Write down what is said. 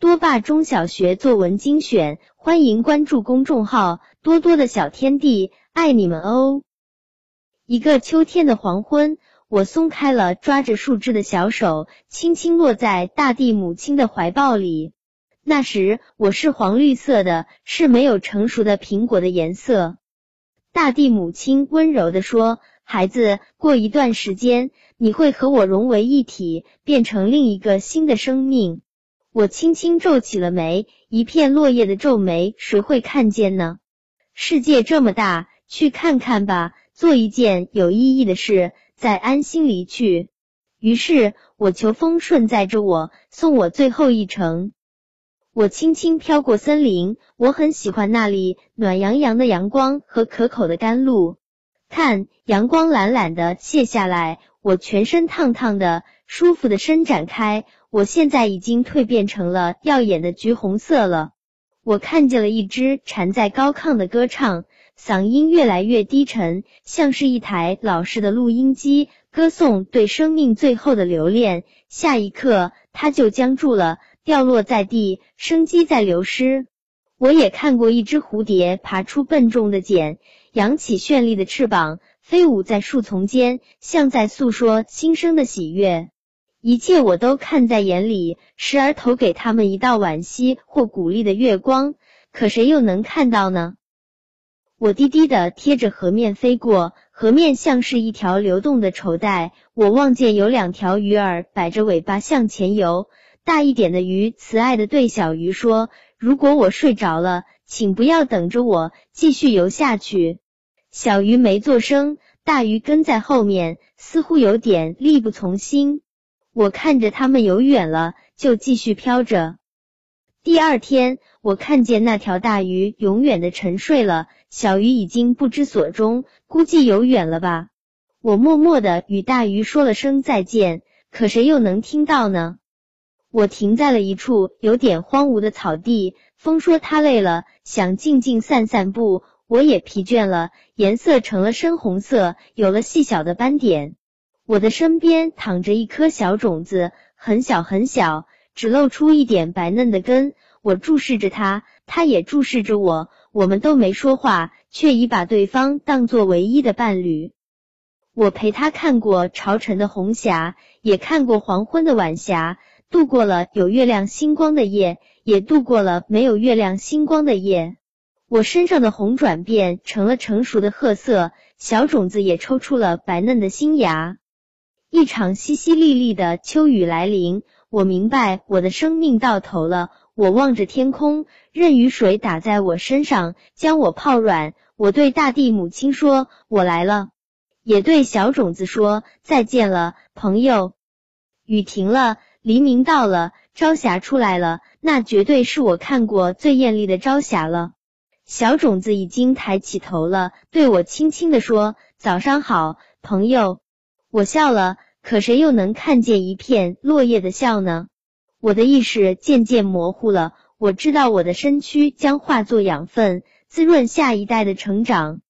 多霸中小学作文精选，欢迎关注公众号“多多的小天地”，爱你们哦！一个秋天的黄昏，我松开了抓着树枝的小手，轻轻落在大地母亲的怀抱里。那时我是黄绿色的，是没有成熟的苹果的颜色。大地母亲温柔的说：“孩子，过一段时间，你会和我融为一体，变成另一个新的生命。”我轻轻皱起了眉，一片落叶的皱眉，谁会看见呢？世界这么大，去看看吧，做一件有意义的事，再安心离去。于是我求风顺载着我，送我最后一程。我轻轻飘过森林，我很喜欢那里暖洋洋的阳光和可口的甘露。看，阳光懒懒的卸下来，我全身烫烫的，舒服的伸展开。我现在已经蜕变成了耀眼的橘红色了。我看见了一只蝉在高亢的歌唱，嗓音越来越低沉，像是一台老式的录音机，歌颂对生命最后的留恋。下一刻，它就僵住了，掉落在地，生机在流失。我也看过一只蝴蝶爬出笨重的茧，扬起绚丽的翅膀，飞舞在树丛间，像在诉说新生的喜悦。一切我都看在眼里，时而投给他们一道惋惜或鼓励的月光，可谁又能看到呢？我低低的贴着河面飞过，河面像是一条流动的绸带。我望见有两条鱼儿摆着尾巴向前游，大一点的鱼慈爱的对小鱼说：“如果我睡着了，请不要等着我，继续游下去。”小鱼没做声，大鱼跟在后面，似乎有点力不从心。我看着他们游远了，就继续飘着。第二天，我看见那条大鱼永远的沉睡了，小鱼已经不知所终，估计游远了吧。我默默的与大鱼说了声再见，可谁又能听到呢？我停在了一处有点荒芜的草地，风说它累了，想静静散散步。我也疲倦了，颜色成了深红色，有了细小的斑点。我的身边躺着一颗小种子，很小很小，只露出一点白嫩的根。我注视着它，它也注视着我。我们都没说话，却已把对方当作唯一的伴侣。我陪他看过朝晨的红霞，也看过黄昏的晚霞，度过了有月亮星光的夜，也度过了没有月亮星光的夜。我身上的红转变成了成熟的褐色，小种子也抽出了白嫩的新芽。一场淅淅沥沥的秋雨来临，我明白我的生命到头了。我望着天空，任雨水打在我身上，将我泡软。我对大地母亲说：“我来了。”也对小种子说：“再见了，朋友。”雨停了，黎明到了，朝霞出来了，那绝对是我看过最艳丽的朝霞了。小种子已经抬起头了，对我轻轻的说：“早上好，朋友。”我笑了，可谁又能看见一片落叶的笑呢？我的意识渐渐模糊了，我知道我的身躯将化作养分，滋润下一代的成长。